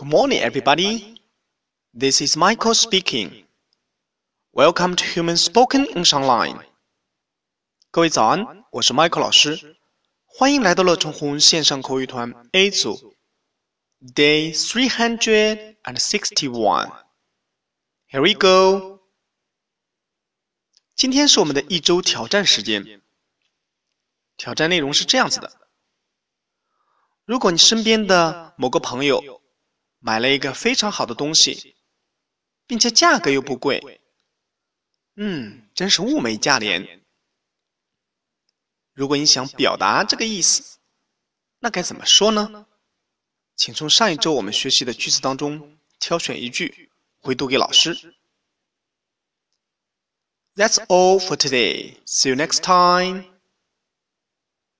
Good morning, everybody. This is Michael speaking. Welcome to Human Spoken English Online. 各位早安，我是 Michael 老师，欢迎来到乐成红线上口语团 A 组，Day three hundred and sixty-one. Here we go. 今天是我们的一周挑战时间。挑战内容是这样子的：如果你身边的某个朋友 买了一个非常好的东西，并且价格又不贵，嗯，真是物美价廉。如果你想表达这个意思，那该怎么说呢？请从上一周我们学习的句子当中挑选一句回读给老师。That's all for today. See you next time.